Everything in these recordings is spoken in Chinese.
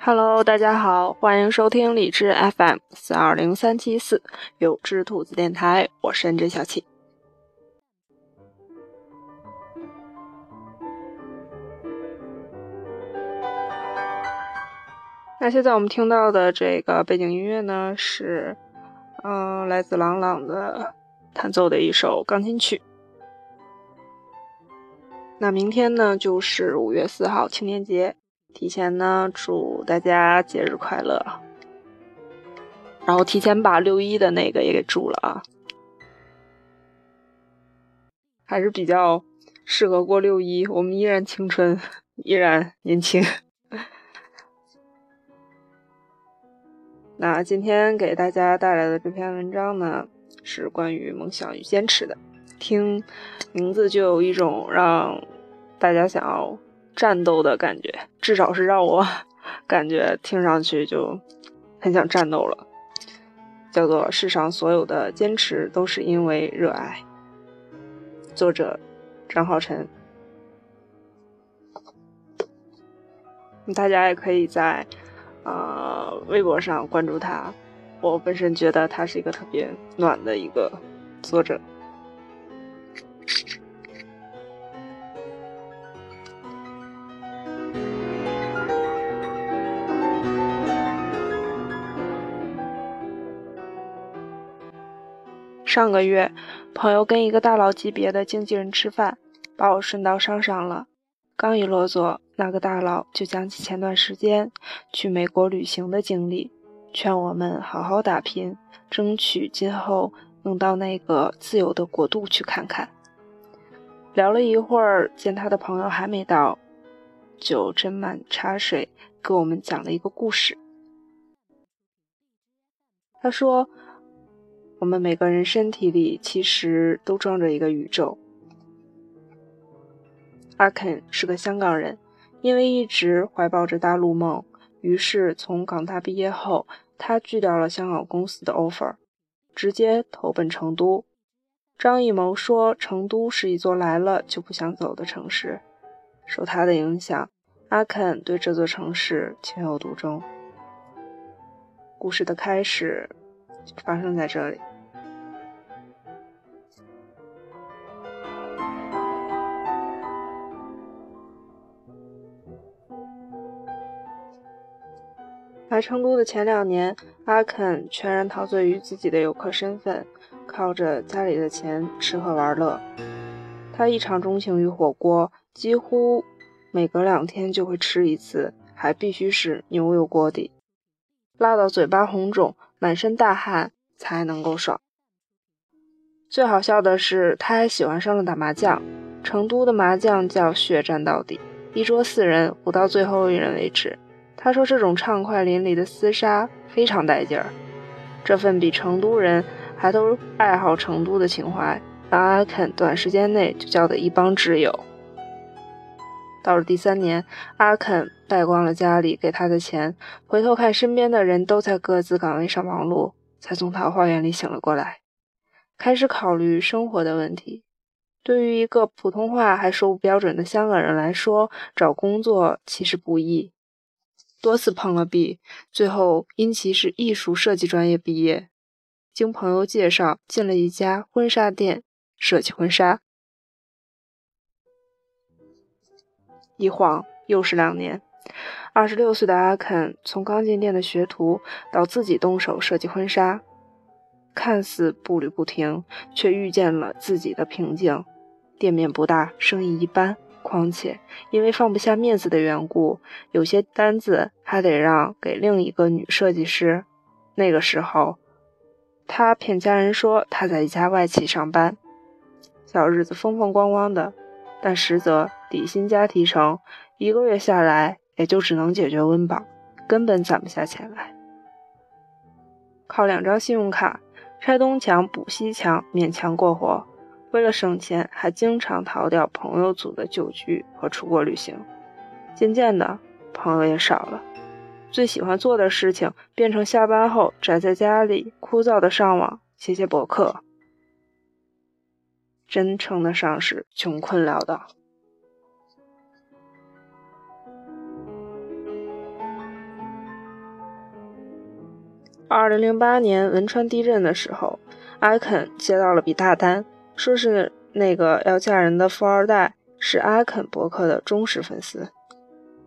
Hello，大家好，欢迎收听理智 FM 四二零三七四有只兔子电台，我是 N J 小七。现在我们听到的这个背景音乐呢，是嗯，来自朗朗的弹奏的一首钢琴曲。那明天呢，就是五月四号青年节。提前呢，祝大家节日快乐，然后提前把六一的那个也给祝了啊，还是比较适合过六一，我们依然青春，依然年轻。那今天给大家带来的这篇文章呢，是关于梦想与坚持的，听名字就有一种让大家想要。战斗的感觉，至少是让我 感觉听上去就很想战斗了。叫做“世上所有的坚持都是因为热爱”，作者张浩晨。大家也可以在呃微博上关注他，我本身觉得他是一个特别暖的一个作者。上个月，朋友跟一个大佬级别的经纪人吃饭，把我顺道捎上了。刚一落座，那个大佬就讲起前段时间去美国旅行的经历，劝我们好好打拼，争取今后能到那个自由的国度去看看。聊了一会儿，见他的朋友还没到，就斟满茶水，给我们讲了一个故事。他说。我们每个人身体里其实都装着一个宇宙。阿肯是个香港人，因为一直怀抱着大陆梦，于是从港大毕业后，他拒掉了香港公司的 offer，直接投奔成都。张艺谋说，成都是一座来了就不想走的城市。受他的影响，阿肯对这座城市情有独钟。故事的开始发生在这里。来成都的前两年，阿肯全然陶醉于自己的游客身份，靠着家里的钱吃喝玩乐。他异常钟情于火锅，几乎每隔两天就会吃一次，还必须是牛油锅底，辣到嘴巴红肿、满身大汗才能够爽。最好笑的是，他还喜欢上了打麻将。成都的麻将叫血战到底，一桌四人，胡到最后一人为止。他说：“这种畅快淋漓的厮杀非常带劲儿，这份比成都人还都爱好成都的情怀，让阿肯短时间内就交得一帮挚友。到了第三年，阿肯败光了家里给他的钱，回头看身边的人都在各自岗位上忙碌，才从桃花源里醒了过来，开始考虑生活的问题。对于一个普通话还说不标准的香港人来说，找工作其实不易。”多次碰了壁，最后因其是艺术设计专业毕业，经朋友介绍进了一家婚纱店设计婚纱。一晃又是两年，二十六岁的阿肯从刚进店的学徒到自己动手设计婚纱，看似步履不停，却遇见了自己的瓶颈。店面不大，生意一般。况且，因为放不下面子的缘故，有些单子还得让给另一个女设计师。那个时候，他骗家人说他在一家外企上班，小日子风风光光的，但实则底薪加提成，一个月下来也就只能解决温饱，根本攒不下钱来。靠两张信用卡，拆东墙补西墙，勉强过活。为了省钱，还经常逃掉朋友组的酒局和出国旅行。渐渐的，朋友也少了。最喜欢做的事情变成下班后宅在家里枯燥的上网写写博客。真称得上是穷困潦倒。二零零八年汶川地震的时候，艾肯接到了笔大单，说是那个要嫁人的富二代是阿肯伯克的忠实粉丝，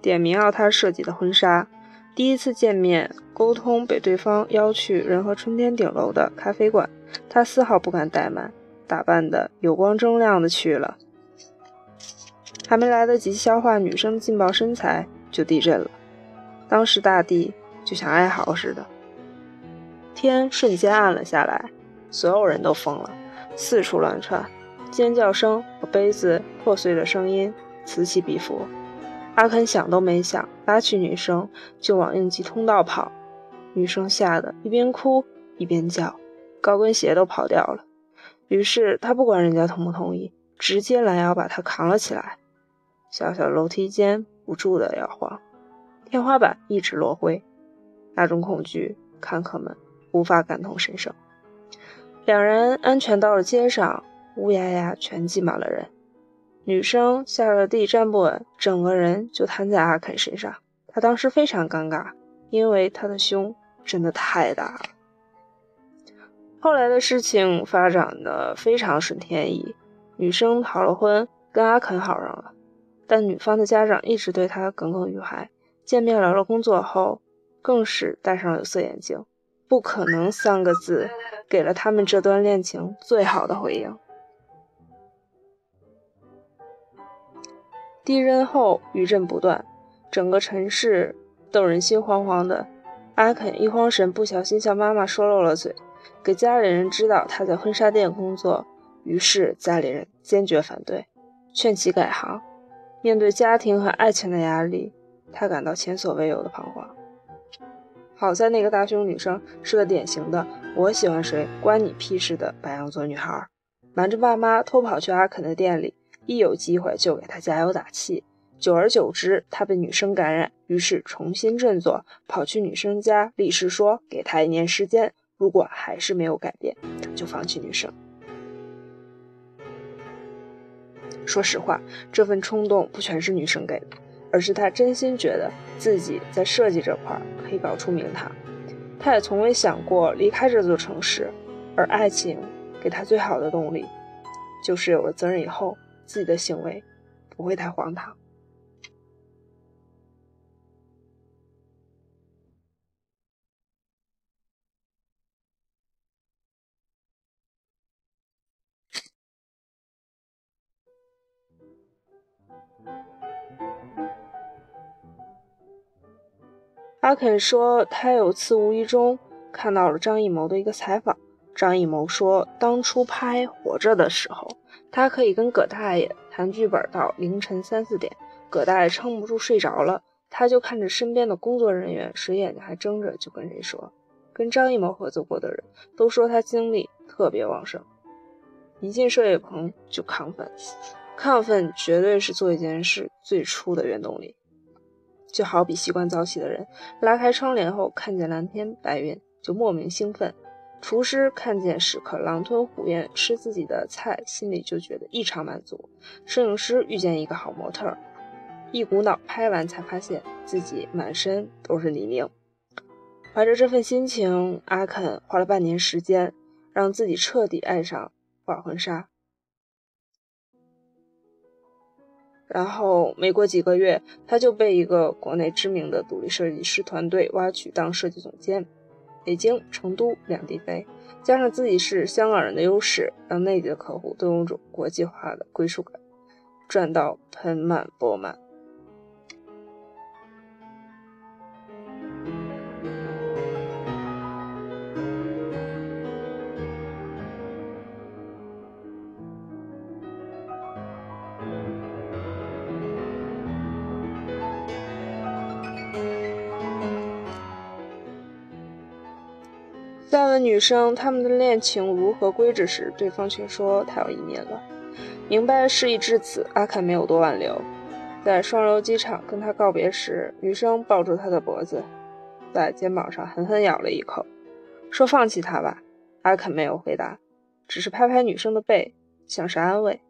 点名要他设计的婚纱。第一次见面沟通被对方邀去仁和春天顶楼的咖啡馆，他丝毫不敢怠慢。打扮的有光铮亮的去了，还没来得及消化女生劲爆身材，就地震了。当时大地就像哀嚎似的，天瞬间暗了下来，所有人都疯了，四处乱窜，尖叫声和杯子破碎的声音此起彼伏。阿肯想都没想，拉起女生就往应急通道跑，女生吓得一边哭一边叫，高跟鞋都跑掉了。于是他不管人家同不同意，直接拦腰把她扛了起来。小小楼梯间不住的摇晃，天花板一直落灰，那种恐惧看客们无法感同身受。两人安全到了街上，乌压压全挤满了人。女生下了地站不稳，整个人就瘫在阿肯身上。他当时非常尴尬，因为他的胸真的太大了。后来的事情发展的非常顺天意，女生逃了婚，跟阿肯好上了。但女方的家长一直对他耿耿于怀，见面聊了工作后，更是戴上了有色眼镜。不可能三个字，给了他们这段恋情最好的回应。地震后余震不断，整个城市都人心惶惶的。阿肯一慌神，不小心向妈妈说漏了嘴。给家里人知道他在婚纱店工作，于是家里人坚决反对，劝其改行。面对家庭和爱情的压力，他感到前所未有的彷徨。好在那个大胸女生是个典型的“我喜欢谁关你屁事”的白羊座女孩，瞒着爸妈偷跑去阿肯的店里，一有机会就给他加油打气。久而久之，他被女生感染，于是重新振作，跑去女生家立誓说给他一年时间。如果还是没有改变，就放弃女生。说实话，这份冲动不全是女生给的，而是他真心觉得自己在设计这块可以搞出名堂。他也从未想过离开这座城市，而爱情给他最好的动力，就是有了责任以后，自己的行为不会太荒唐。阿肯说，他有次无意中看到了张艺谋的一个采访。张艺谋说，当初拍《活着》的时候，他可以跟葛大爷谈剧本到凌晨三四点，葛大爷撑不住睡着了，他就看着身边的工作人员谁眼睛还睁着，就跟谁说。跟张艺谋合作过的人都说他精力特别旺盛，一进摄影棚就亢奋，亢奋绝对是做一件事最初的原动力。就好比习惯早起的人，拉开窗帘后看见蓝天白云就莫名兴奋；厨师看见食客狼吞虎咽吃自己的菜，心里就觉得异常满足；摄影师遇见一个好模特，一股脑拍完才发现自己满身都是泥泞。怀着这份心情，阿肯花了半年时间，让自己彻底爱上画婚纱。然后没过几个月，他就被一个国内知名的独立设计师团队挖去当设计总监。北京、成都两地飞，加上自己是香港人的优势，让内地的客户都有种国际化的归属感，赚到盆满钵满。再问女生他们的恋情如何归止时，对方却说他要移民了。明白事已至此，阿肯没有多挽留，在双流机场跟他告别时，女生抱住他的脖子，在肩膀上狠狠咬了一口，说：“放弃他吧。”阿肯没有回答，只是拍拍女生的背，像是安慰。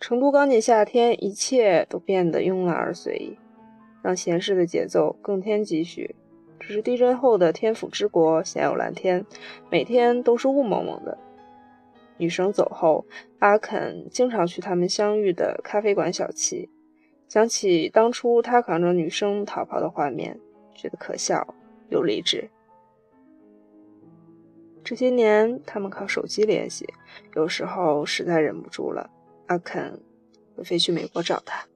成都刚进夏天，一切都变得慵懒而随意，让闲适的节奏更添几许。只是地震后的天府之国鲜有蓝天，每天都是雾蒙蒙的。女生走后，阿肯经常去他们相遇的咖啡馆小憩，想起当初他扛着女生逃跑的画面，觉得可笑又励志。这些年，他们靠手机联系，有时候实在忍不住了，阿肯会飞去美国找他。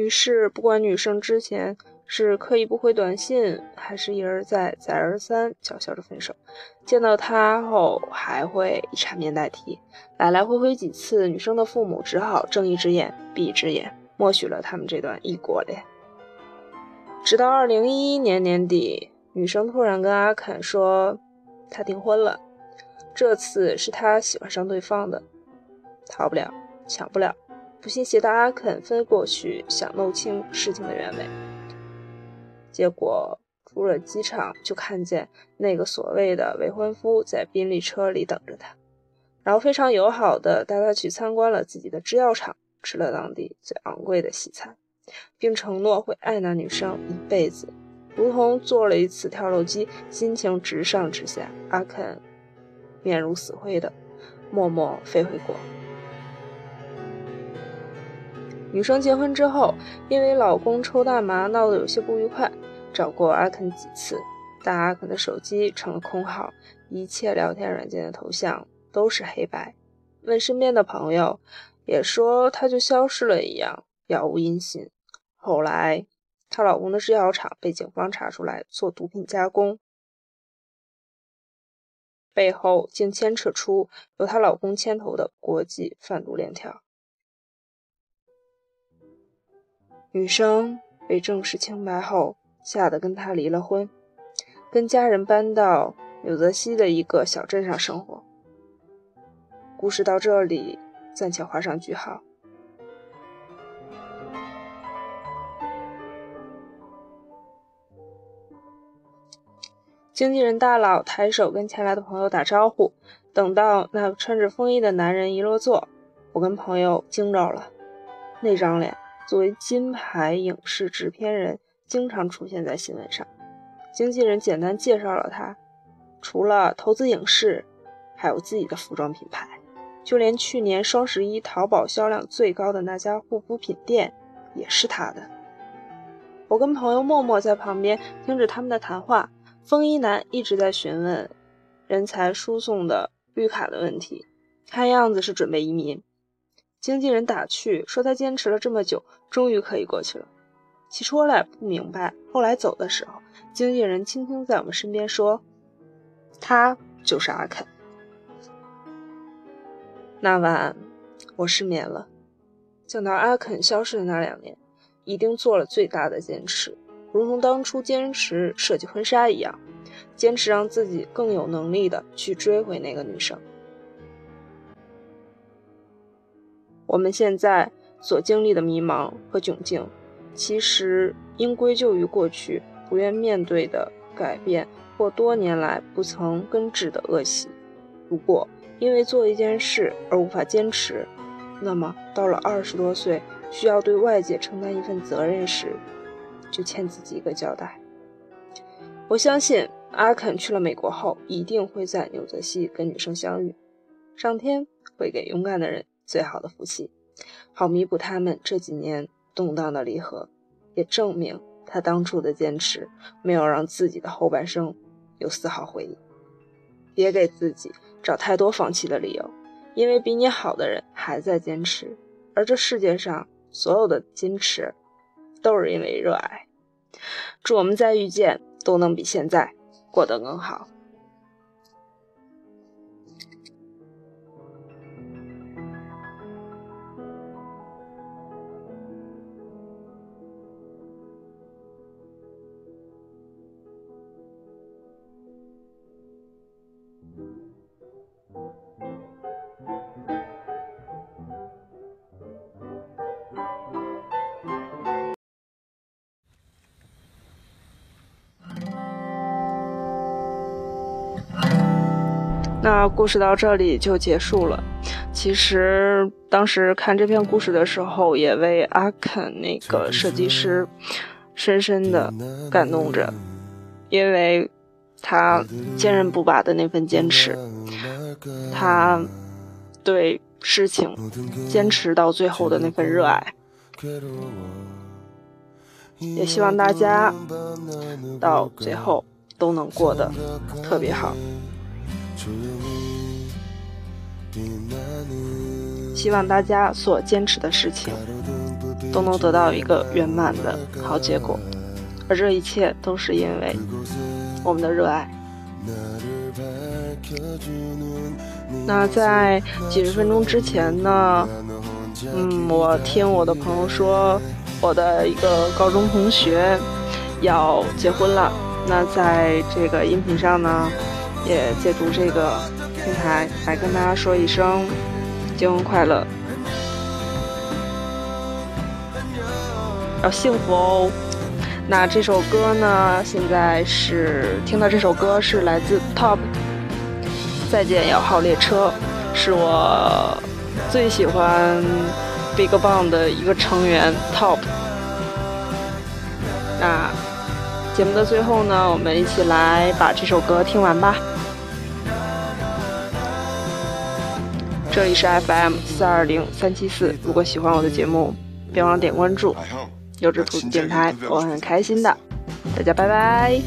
于是，不管女生之前是刻意不回短信，还是一而再、再而三叫嚣着分手，见到他后还会以缠绵代替，来来回回几次，女生的父母只好睁一只眼闭一只眼，默许了他们这段异国恋。直到二零一一年年底，女生突然跟阿肯说，她订婚了。这次是她喜欢上对方的，逃不了，抢不了。不信邪的阿肯飞过去，想弄清事情的原委。结果出了机场，就看见那个所谓的未婚夫在宾利车里等着他，然后非常友好的带他去参观了自己的制药厂，吃了当地最昂贵的西餐。并承诺会爱那女生一辈子，如同做了一次跳楼机，心情直上直下。阿肯面如死灰的默默飞回国。女生结婚之后，因为老公抽大麻闹得有些不愉快，找过阿肯几次，但阿肯的手机成了空号，一切聊天软件的头像都是黑白。问身边的朋友，也说他就消失了一样，杳无音信。后来，她老公的制药厂被警方查出来做毒品加工，背后竟牵扯出由她老公牵头的国际贩毒链条。女生被证实清白后，吓得跟他离了婚，跟家人搬到纽泽西的一个小镇上生活。故事到这里暂且画上句号。经纪人大佬抬手跟前来的朋友打招呼，等到那穿着风衣的男人一落座，我跟朋友惊着了。那张脸作为金牌影视制片人，经常出现在新闻上。经纪人简单介绍了他，除了投资影视，还有自己的服装品牌，就连去年双十一淘宝销量最高的那家护肤品店也是他的。我跟朋友默默在旁边听着他们的谈话。风衣男一直在询问人才输送的绿卡的问题，看样子是准备移民。经纪人打趣说：“他坚持了这么久，终于可以过去了。”起初我俩不明白，后来走的时候，经纪人轻轻在我们身边说：“他就是阿肯。”那晚我失眠了，想到阿肯消失的那两年，一定做了最大的坚持。如同当初坚持设计婚纱一样，坚持让自己更有能力的去追回那个女生。我们现在所经历的迷茫和窘境，其实应归咎于过去不愿面对的改变，或多年来不曾根治的恶习。如果因为做一件事而无法坚持，那么到了二十多岁需要对外界承担一份责任时，就欠自己一个交代。我相信阿肯去了美国后，一定会在纽泽西跟女生相遇。上天会给勇敢的人最好的福气，好弥补他们这几年动荡的离合，也证明他当初的坚持没有让自己的后半生有丝毫悔意。别给自己找太多放弃的理由，因为比你好的人还在坚持，而这世界上所有的坚持。都是因为热爱。祝我们再遇见都能比现在过得更好。那故事到这里就结束了。其实当时看这篇故事的时候，也为阿肯那个设计师深深的感动着，因为他坚韧不拔的那份坚持，他对事情坚持到最后的那份热爱，也希望大家到最后都能过得特别好。希望大家所坚持的事情都能得到一个圆满的好结果，而这一切都是因为我们的热爱。那在几十分钟之前呢，嗯，我听我的朋友说，我的一个高中同学要结婚了。那在这个音频上呢，也借助这个。台来跟大家说一声结婚快乐，要幸福哦。那这首歌呢？现在是听到这首歌是来自 Top，《再见摇号列车》，是我最喜欢 BigBang 的一个成员 Top。那节目的最后呢，我们一起来把这首歌听完吧。这里是 FM 四二零三七四。如果喜欢我的节目，别忘了点关注。优质兔子电台，我很开心的。大家拜拜。